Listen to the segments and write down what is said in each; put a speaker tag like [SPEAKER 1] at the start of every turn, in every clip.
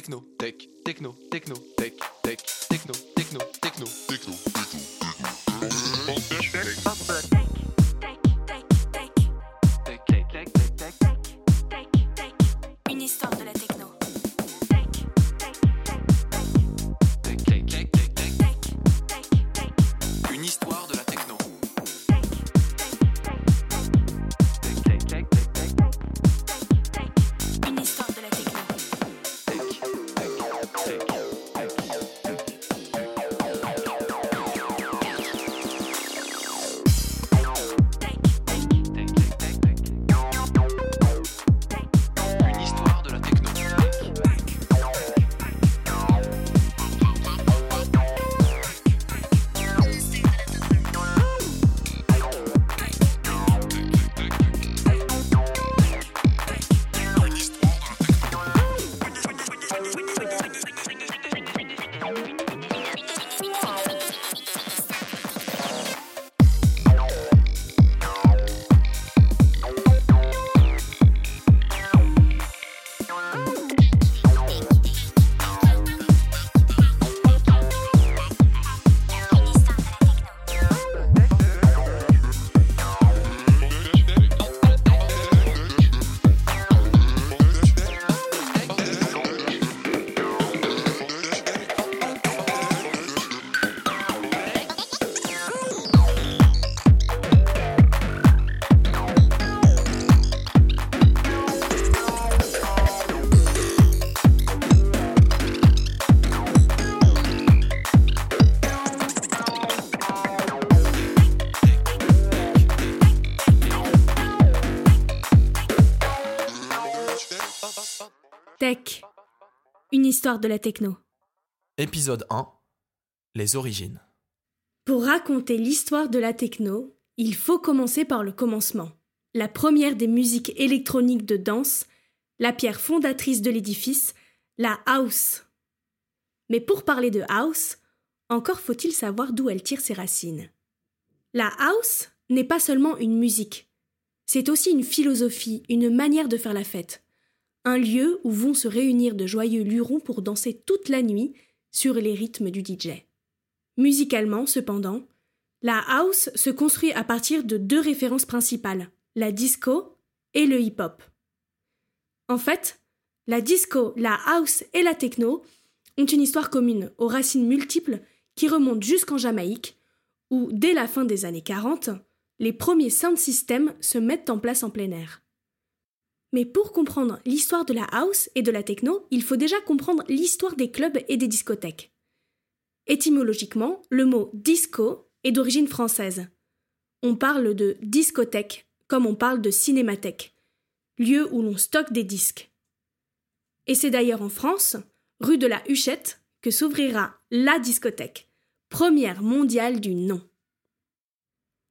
[SPEAKER 1] techno, tech, techno, techno, tech, tech, techno, techno, techno, techno,
[SPEAKER 2] Une
[SPEAKER 1] Une histoire de la techno. Épisode 1. Les origines.
[SPEAKER 3] Pour raconter l'histoire de la techno, il faut commencer par le commencement. La première des musiques électroniques de danse, la pierre fondatrice de l'édifice, la house. Mais pour parler de house, encore faut-il savoir d'où elle tire ses racines. La house n'est pas seulement une musique, c'est aussi une philosophie, une manière de faire la fête. Un lieu où vont se réunir de joyeux lurons pour danser toute la nuit sur les rythmes du DJ. Musicalement, cependant, la house se construit à partir de deux références principales, la disco et le hip-hop. En fait, la disco, la house et la techno ont une histoire commune aux racines multiples qui remontent jusqu'en Jamaïque, où, dès la fin des années 40, les premiers sound systems se mettent en place en plein air. Mais pour comprendre l'histoire de la house et de la techno, il faut déjà comprendre l'histoire des clubs et des discothèques. Étymologiquement, le mot disco est d'origine française. On parle de discothèque comme on parle de cinémathèque, lieu où l'on stocke des disques. Et c'est d'ailleurs en France, rue de la Huchette, que s'ouvrira la discothèque, première mondiale du nom.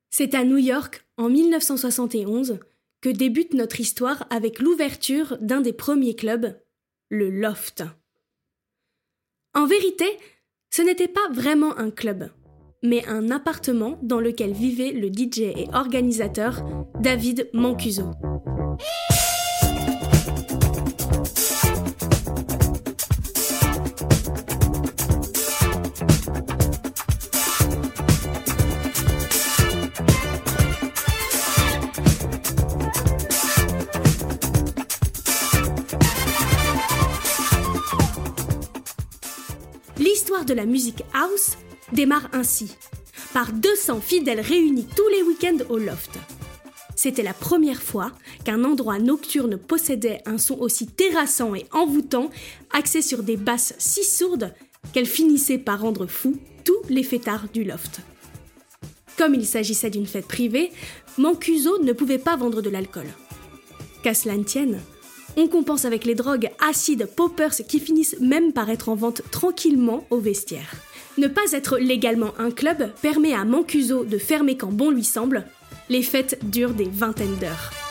[SPEAKER 3] C'est à New York, en 1971, que débute notre histoire avec l'ouverture d'un des premiers clubs, le Loft. En vérité, ce n'était pas vraiment un club, mais un appartement dans lequel vivait le DJ et organisateur David Mancuso. De la musique house démarre ainsi, par 200 fidèles réunis tous les week-ends au loft. C'était la première fois qu'un endroit nocturne possédait un son aussi terrassant et envoûtant, axé sur des basses si sourdes qu'elles finissaient par rendre fous tous les fêtards du loft. Comme il s'agissait d'une fête privée, Mancuso ne pouvait pas vendre de l'alcool. Qu'à cela ne tienne, on compense avec les drogues acides poppers qui finissent même par être en vente tranquillement au vestiaire. Ne pas être légalement un club permet à Mancuso de fermer quand bon lui semble. Les fêtes durent des vingtaines d'heures.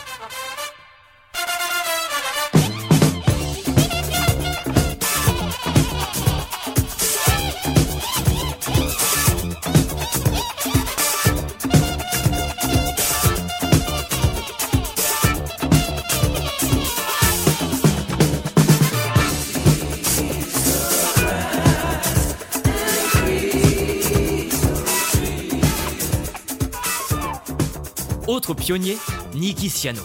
[SPEAKER 4] Pionnier, Nicky Siano.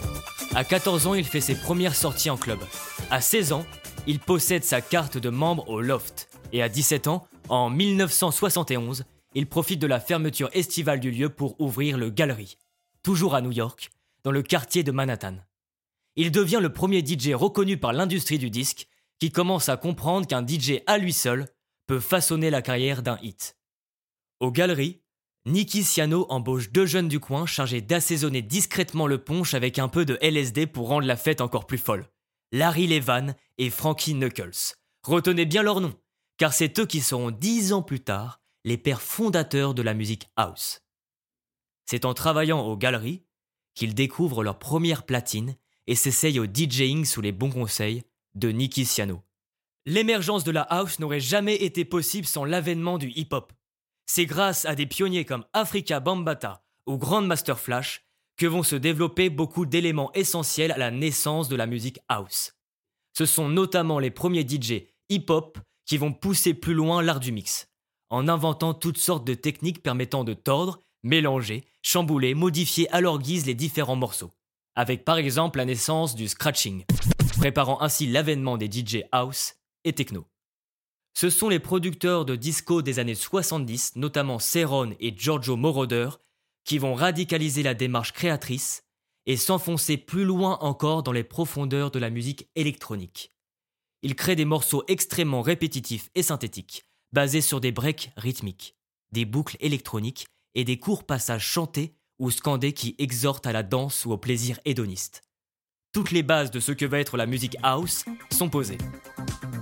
[SPEAKER 4] À 14 ans, il fait ses premières sorties en club. À 16 ans, il possède sa carte de membre au Loft. Et à 17 ans, en 1971, il profite de la fermeture estivale du lieu pour ouvrir le Gallery, toujours à New York, dans le quartier de Manhattan. Il devient le premier DJ reconnu par l'industrie du disque qui commence à comprendre qu'un DJ à lui seul peut façonner la carrière d'un hit. Au Gallery, Nicky Siano embauche deux jeunes du coin chargés d'assaisonner discrètement le punch avec un peu de LSD pour rendre la fête encore plus folle. Larry Levan et Frankie Knuckles. Retenez bien leur nom, car c'est eux qui seront dix ans plus tard les pères fondateurs de la musique house. C'est en travaillant aux galeries qu'ils découvrent leur première platine et s'essayent au DJing sous les bons conseils de Nicky Siano. L'émergence de la house n'aurait jamais été possible sans l'avènement du hip-hop. C'est grâce à des pionniers comme Africa Bambata ou Grandmaster Flash que vont se développer beaucoup d'éléments essentiels à la naissance de la musique house. Ce sont notamment les premiers DJ hip-hop qui vont pousser plus loin l'art du mix, en inventant toutes sortes de techniques permettant de tordre, mélanger, chambouler, modifier à leur guise les différents morceaux, avec par exemple la naissance du scratching, préparant ainsi l'avènement des DJ house et techno. Ce sont les producteurs de disco des années 70, notamment Ceron et Giorgio Moroder, qui vont radicaliser la démarche créatrice et s'enfoncer plus loin encore dans les profondeurs de la musique électronique. Ils créent des morceaux extrêmement répétitifs et synthétiques, basés sur des breaks rythmiques, des boucles électroniques et des courts passages chantés ou scandés qui exhortent à la danse ou au plaisir hédoniste. Toutes les bases de ce que va être la musique house sont posées.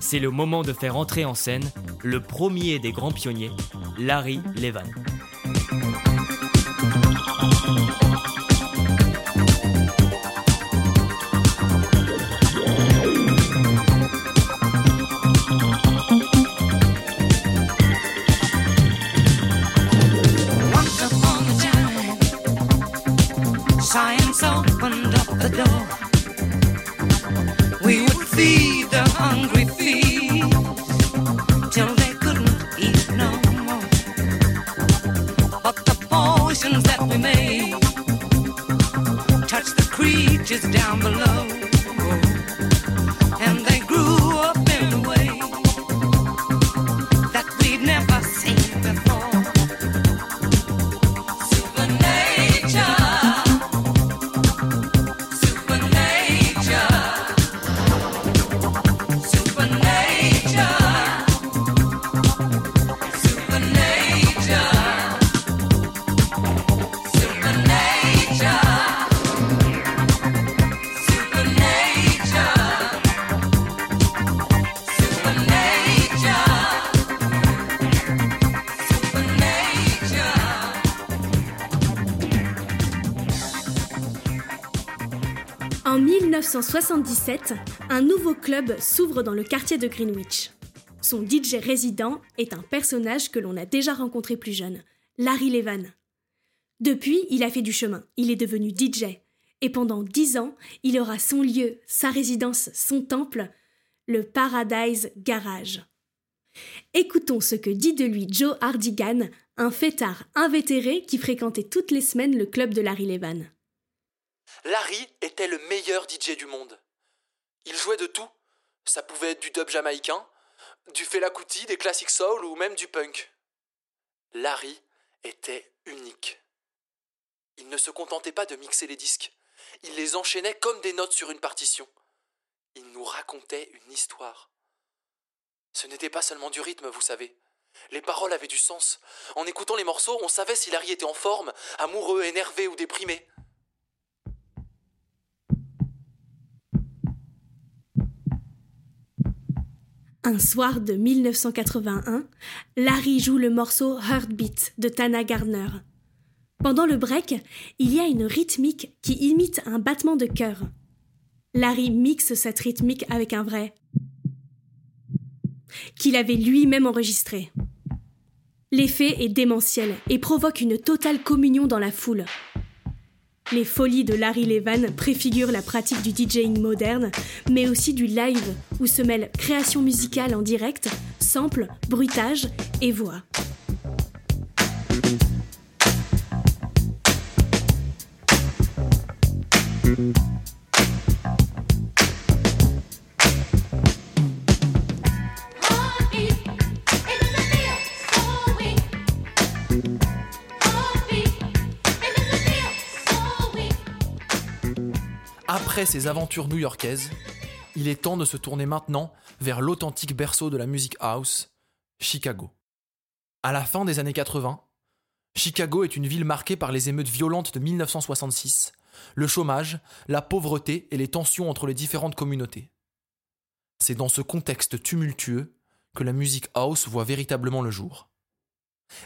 [SPEAKER 4] C'est le moment de faire entrer en scène le premier des grands pionniers, Larry Levan.
[SPEAKER 3] 1977, un nouveau club s'ouvre dans le quartier de Greenwich. Son DJ résident est un personnage que l'on a déjà rencontré plus jeune, Larry Levan. Depuis, il a fait du chemin, il est devenu DJ, et pendant dix ans, il aura son lieu, sa résidence, son temple, le Paradise Garage. Écoutons ce que dit de lui Joe Hardigan, un fêtard invétéré qui fréquentait toutes les semaines le club de Larry Levan.
[SPEAKER 1] Larry était le meilleur DJ du monde. Il jouait de tout. Ça pouvait être du dub jamaïcain, du Fela Kuti, des classiques soul ou même du punk. Larry était unique. Il ne se contentait pas de mixer les disques. Il les enchaînait comme des notes sur une partition. Il nous racontait une histoire. Ce n'était pas seulement du rythme, vous savez. Les paroles avaient du sens. En écoutant les morceaux, on savait si Larry était en forme, amoureux, énervé ou déprimé.
[SPEAKER 3] Un soir de 1981, Larry joue le morceau Heartbeat de Tana Gardner. Pendant le break, il y a une rythmique qui imite un battement de cœur. Larry mixe cette rythmique avec un vrai qu'il avait lui-même enregistré. L'effet est démentiel et provoque une totale communion dans la foule. Les folies de Larry Levan préfigurent la pratique du DJing moderne, mais aussi du live où se mêlent création musicale en direct, sample, bruitage et voix.
[SPEAKER 1] Après ces aventures new-yorkaises, il est temps de se tourner maintenant vers l'authentique berceau de la musique house, Chicago. À la fin des années 80, Chicago est une ville marquée par les émeutes violentes de 1966, le chômage, la pauvreté et les tensions entre les différentes communautés. C'est dans ce contexte tumultueux que la musique house voit véritablement le jour.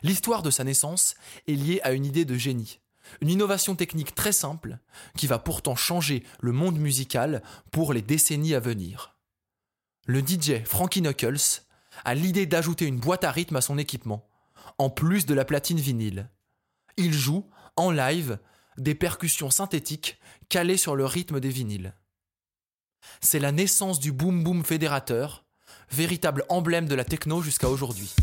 [SPEAKER 1] L'histoire de sa naissance est liée à une idée de génie, une innovation technique très simple qui va pourtant changer le monde musical pour les décennies à venir. Le DJ Frankie Knuckles a l'idée d'ajouter une boîte à rythme à son équipement, en plus de la platine vinyle. Il joue, en live, des percussions synthétiques calées sur le rythme des vinyles. C'est la naissance du boom boom fédérateur, véritable emblème de la techno jusqu'à aujourd'hui.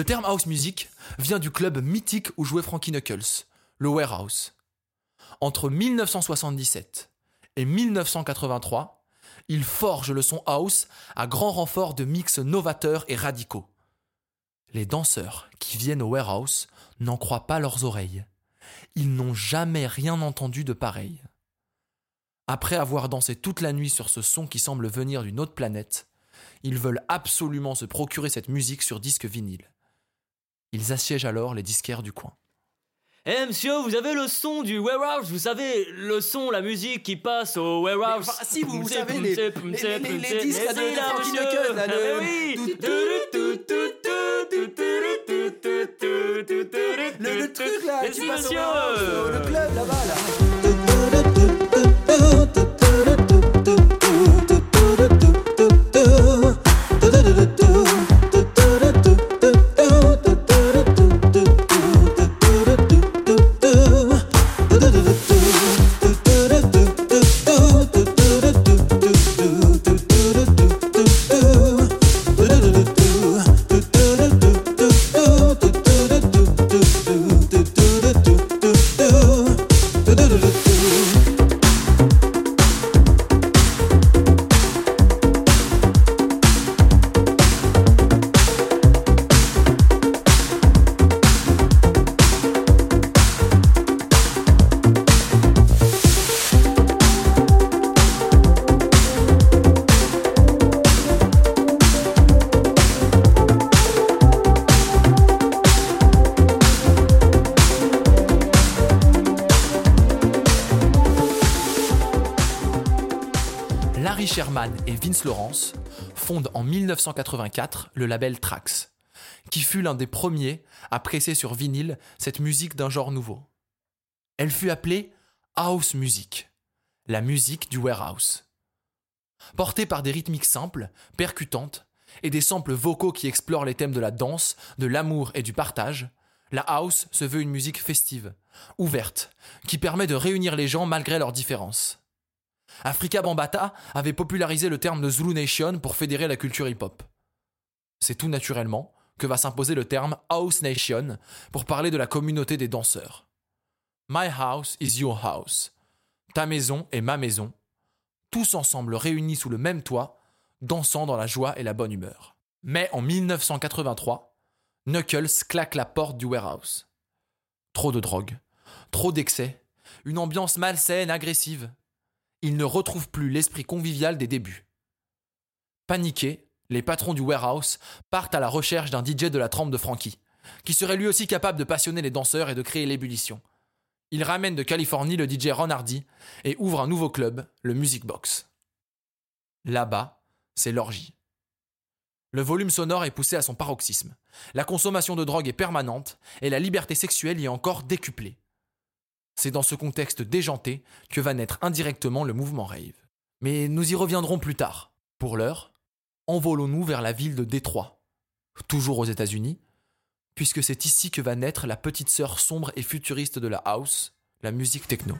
[SPEAKER 1] Le terme house music vient du club mythique où jouait Frankie Knuckles, le Warehouse. Entre 1977 et 1983, il forge le son house à grand renfort de mix novateurs et radicaux. Les danseurs qui viennent au Warehouse n'en croient pas leurs oreilles. Ils n'ont jamais rien entendu de pareil. Après avoir dansé toute la nuit sur ce son qui semble venir d'une autre planète, ils veulent absolument se procurer cette musique sur disque vinyle. Ils assiègent alors les disquaires du coin.
[SPEAKER 4] Eh monsieur, vous avez le son du warehouse, vous savez, le son, la musique qui passe au warehouse.
[SPEAKER 1] Mais, enfin, si, vous- vous savez, les- les- les- disques, là, de-
[SPEAKER 4] là, monsieur.
[SPEAKER 1] Knuckles, là,
[SPEAKER 4] Ah,
[SPEAKER 1] le-
[SPEAKER 4] oui.
[SPEAKER 1] Le, le truc là,
[SPEAKER 4] Mais
[SPEAKER 1] qui
[SPEAKER 4] si,
[SPEAKER 1] passe au
[SPEAKER 4] monsieur.
[SPEAKER 1] Warehouse, le club là-bas là. Vince Lawrence fondent en 1984 le label Trax, qui fut l'un des premiers à presser sur vinyle cette musique d'un genre nouveau. Elle fut appelée House Music, la musique du warehouse. Portée par des rythmiques simples, percutantes, et des samples vocaux qui explorent les thèmes de la danse, de l'amour et du partage, la house se veut une musique festive, ouverte, qui permet de réunir les gens malgré leurs différences. Afrika Bambata avait popularisé le terme de Zulu Nation pour fédérer la culture hip-hop. C'est tout naturellement que va s'imposer le terme House Nation pour parler de la communauté des danseurs. My house is your house. Ta maison est ma maison. Tous ensemble réunis sous le même toit, dansant dans la joie et la bonne humeur. Mais en 1983, Knuckles claque la porte du warehouse. Trop de drogue, trop d'excès, une ambiance malsaine, agressive ils ne retrouvent plus l'esprit convivial des débuts. Paniqués, les patrons du warehouse partent à la recherche d'un DJ de la trempe de Frankie, qui serait lui aussi capable de passionner les danseurs et de créer l'ébullition. Ils ramènent de Californie le DJ Ron Hardy et ouvrent un nouveau club, le Music Box. Là-bas, c'est l'orgie. Le volume sonore est poussé à son paroxysme. La consommation de drogue est permanente et la liberté sexuelle y est encore décuplée. C'est dans ce contexte déjanté que va naître indirectement le mouvement rave. Mais nous y reviendrons plus tard. Pour l'heure, envolons-nous vers la ville de Détroit, toujours aux États-Unis, puisque c'est ici que va naître la petite sœur sombre et futuriste de la house, la musique techno.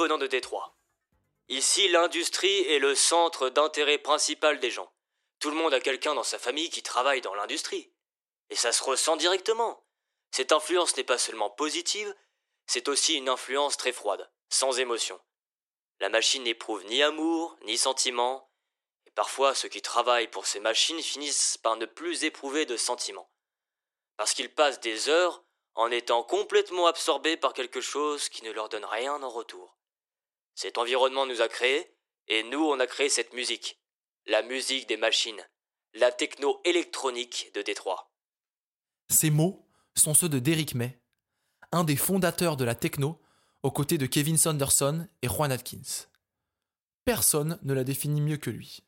[SPEAKER 4] Venant de Détroit. Ici, l'industrie est le centre d'intérêt principal des gens. Tout le monde a quelqu'un dans sa famille qui travaille dans l'industrie. Et ça se ressent directement. Cette influence n'est pas seulement positive, c'est aussi une influence très froide, sans émotion. La machine n'éprouve ni amour, ni sentiment, et parfois ceux qui travaillent pour ces machines finissent par ne plus éprouver de sentiments parce qu'ils passent des heures en étant complètement absorbés par quelque chose qui ne leur donne rien en retour. Cet environnement nous a créés, et nous on a créé cette musique, la musique des machines, la techno électronique de Détroit.
[SPEAKER 1] Ces mots sont ceux de Derrick May, un des fondateurs de la techno, aux côtés de Kevin Saunderson et Juan Atkins. Personne ne l'a défini mieux que lui.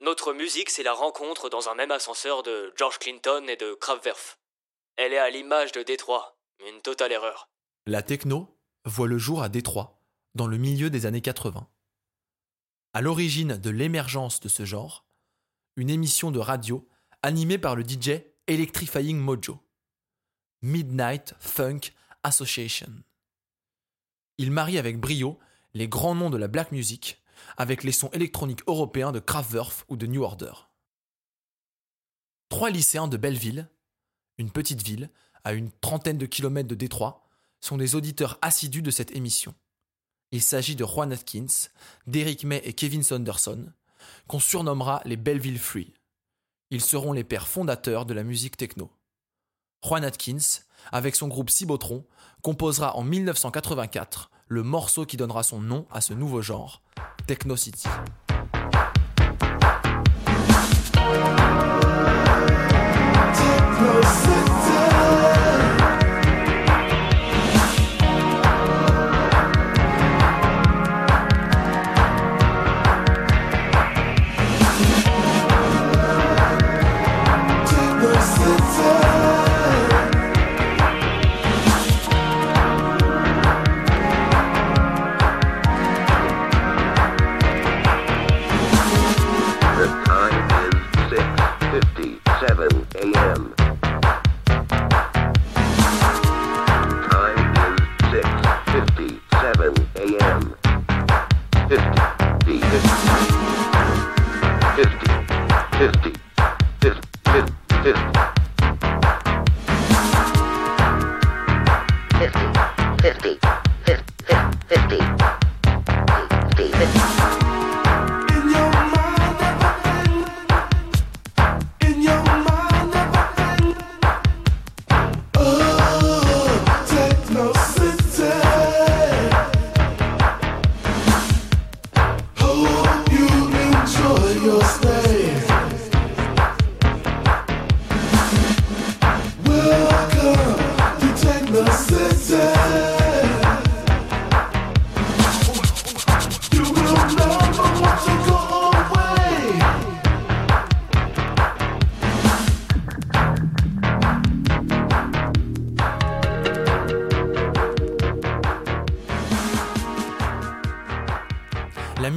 [SPEAKER 4] Notre musique, c'est la rencontre dans un même ascenseur de George Clinton et de Kraftwerk. Elle est à l'image de Détroit, une totale erreur.
[SPEAKER 1] La techno voit le jour à Détroit, dans le milieu des années 80. À l'origine de l'émergence de ce genre, une émission de radio animée par le DJ Electrifying Mojo, Midnight Funk Association. Il marie avec brio les grands noms de la black music avec les sons électroniques européens de Kraftwerk ou de New Order. Trois lycéens de Belleville, une petite ville à une trentaine de kilomètres de Détroit, sont des auditeurs assidus de cette émission. Il s'agit de Juan Atkins, Derrick May et Kevin Saunderson, qu'on surnommera les Belleville Free. Ils seront les pères fondateurs de la musique techno. Juan Atkins, avec son groupe Cibotron, composera en 1984 le morceau qui donnera son nom à ce nouveau genre, Techno City.
[SPEAKER 5] a.m. 50, 50, 50, 50, 50, 50. 50, 50,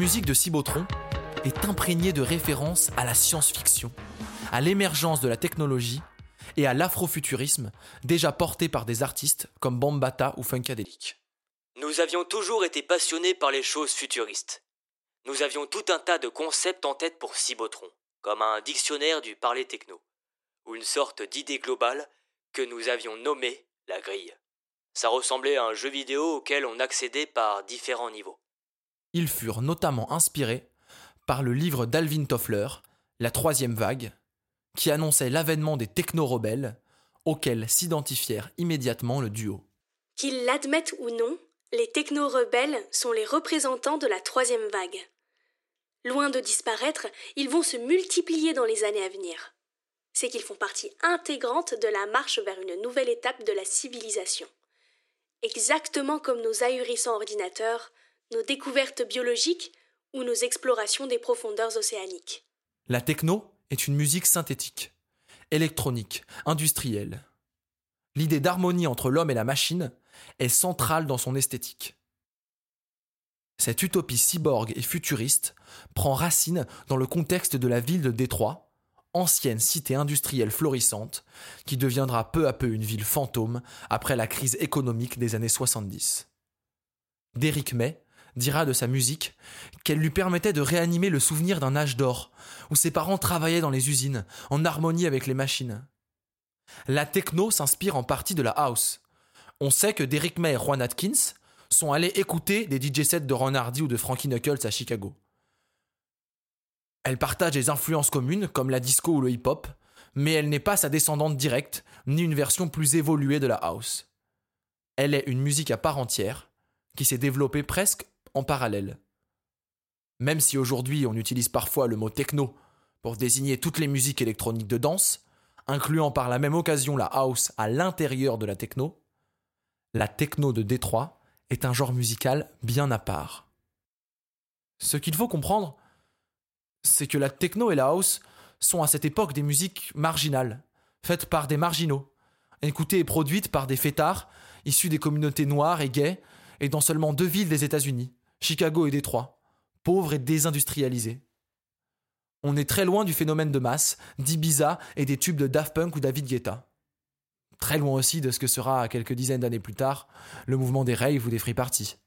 [SPEAKER 1] musique de Cibotron est imprégnée de références à la science-fiction, à l'émergence de la technologie et à l'afrofuturisme déjà porté par des artistes comme Bambata ou Funkadelic.
[SPEAKER 4] Nous avions toujours été passionnés par les choses futuristes. Nous avions tout un tas de concepts en tête pour Cibotron, comme un dictionnaire du parler techno, ou une sorte d'idée globale que nous avions nommée la grille. Ça ressemblait à un jeu vidéo auquel on accédait par différents niveaux.
[SPEAKER 1] Ils furent notamment inspirés par le livre d'Alvin Toffler, La troisième vague, qui annonçait l'avènement des techno-rebelles, auxquels s'identifièrent immédiatement le duo.
[SPEAKER 3] Qu'ils l'admettent ou non, les techno-rebelles sont les représentants de la troisième vague. Loin de disparaître, ils vont se multiplier dans les années à venir. C'est qu'ils font partie intégrante de la marche vers une nouvelle étape de la civilisation. Exactement comme nos ahurissants ordinateurs, nos découvertes biologiques ou nos explorations des profondeurs océaniques.
[SPEAKER 1] La techno est une musique synthétique, électronique, industrielle. L'idée d'harmonie entre l'homme et la machine est centrale dans son esthétique. Cette utopie cyborg et futuriste prend racine dans le contexte de la ville de Détroit, ancienne cité industrielle florissante, qui deviendra peu à peu une ville fantôme après la crise économique des années 70. Derrick May dira de sa musique qu'elle lui permettait de réanimer le souvenir d'un âge d'or, où ses parents travaillaient dans les usines, en harmonie avec les machines. La techno s'inspire en partie de la house. On sait que Derrick May et Juan Atkins sont allés écouter des DJ sets de Ron Hardy ou de Frankie Knuckles à Chicago. Elle partage des influences communes comme la disco ou le hip-hop, mais elle n'est pas sa descendante directe, ni une version plus évoluée de la house. Elle est une musique à part entière, qui s'est développée presque en parallèle. Même si aujourd'hui on utilise parfois le mot techno pour désigner toutes les musiques électroniques de danse, incluant par la même occasion la house à l'intérieur de la techno, la techno de Détroit est un genre musical bien à part. Ce qu'il faut comprendre, c'est que la techno et la house sont à cette époque des musiques marginales, faites par des marginaux, écoutées et produites par des fêtards issus des communautés noires et gays, et dans seulement deux villes des États-Unis, Chicago et Détroit, pauvres et désindustrialisés. On est très loin du phénomène de masse, d'Ibiza et des tubes de Daft Punk ou David Guetta. Très loin aussi de ce que sera, quelques dizaines d'années plus tard, le mouvement des raves ou des free parties.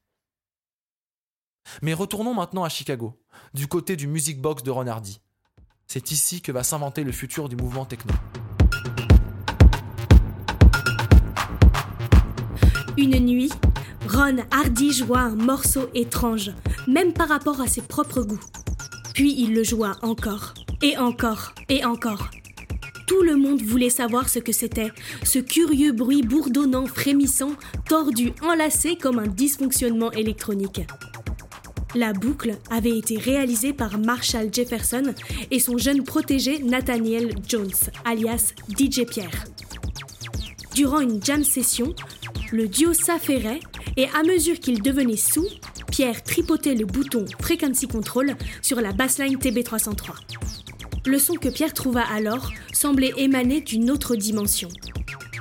[SPEAKER 1] Mais retournons maintenant à Chicago, du côté du Music Box de Ron Hardy. C'est ici que va s'inventer le futur du mouvement techno.
[SPEAKER 3] Une nuit, Ron Hardy joua un morceau étrange, même par rapport à ses propres goûts. Puis il le joua encore, et encore, et encore. Tout le monde voulait savoir ce que c'était, ce curieux bruit bourdonnant, frémissant, tordu, enlacé comme un dysfonctionnement électronique. La boucle avait été réalisée par Marshall Jefferson et son jeune protégé Nathaniel Jones, alias DJ Pierre. Durant une jam session, le duo s'affairait et à mesure qu'il devenait sous, Pierre tripotait le bouton Frequency Control sur la bassline TB303. Le son que Pierre trouva alors semblait émaner d'une autre dimension.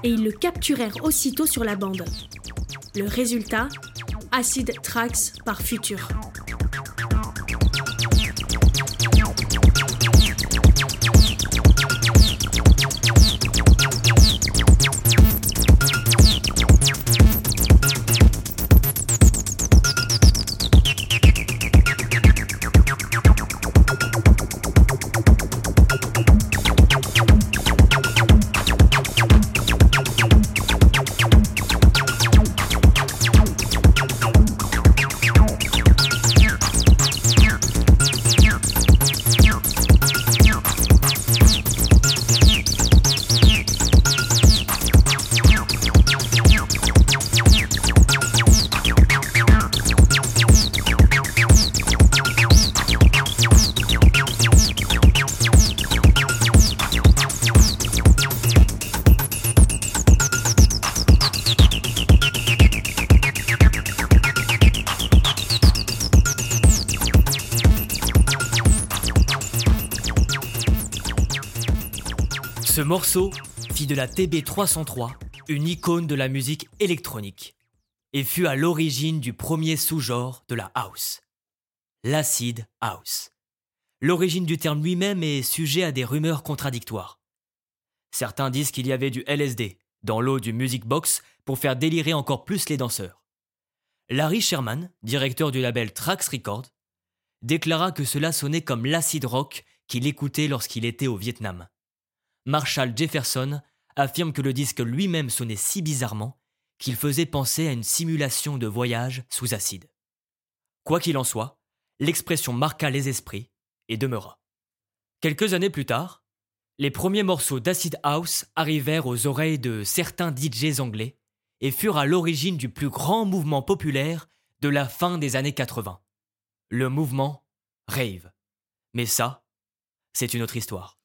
[SPEAKER 3] Et ils le capturèrent aussitôt sur la bande. Le résultat? Acid Tracks par Future.
[SPEAKER 4] Ce morceau fit de la TB303 une icône de la musique électronique et fut à l'origine du premier sous-genre de la house, l'acid house. L'origine du terme lui-même est sujet à des rumeurs contradictoires. Certains disent qu'il y avait du LSD dans l'eau du Music Box pour faire délirer encore plus les danseurs. Larry Sherman, directeur du label Trax Records, déclara que cela sonnait comme l'acid rock qu'il écoutait lorsqu'il était au Vietnam. Marshall Jefferson affirme que le disque lui-même sonnait si bizarrement qu'il faisait penser à une simulation de voyage sous acide. Quoi qu'il en soit, l'expression marqua les esprits et demeura. Quelques années plus tard, les premiers morceaux d'acid house arrivèrent aux oreilles de certains DJs anglais et furent à l'origine du plus grand mouvement populaire de la fin des années 80. Le mouvement rave. Mais ça, c'est une autre histoire.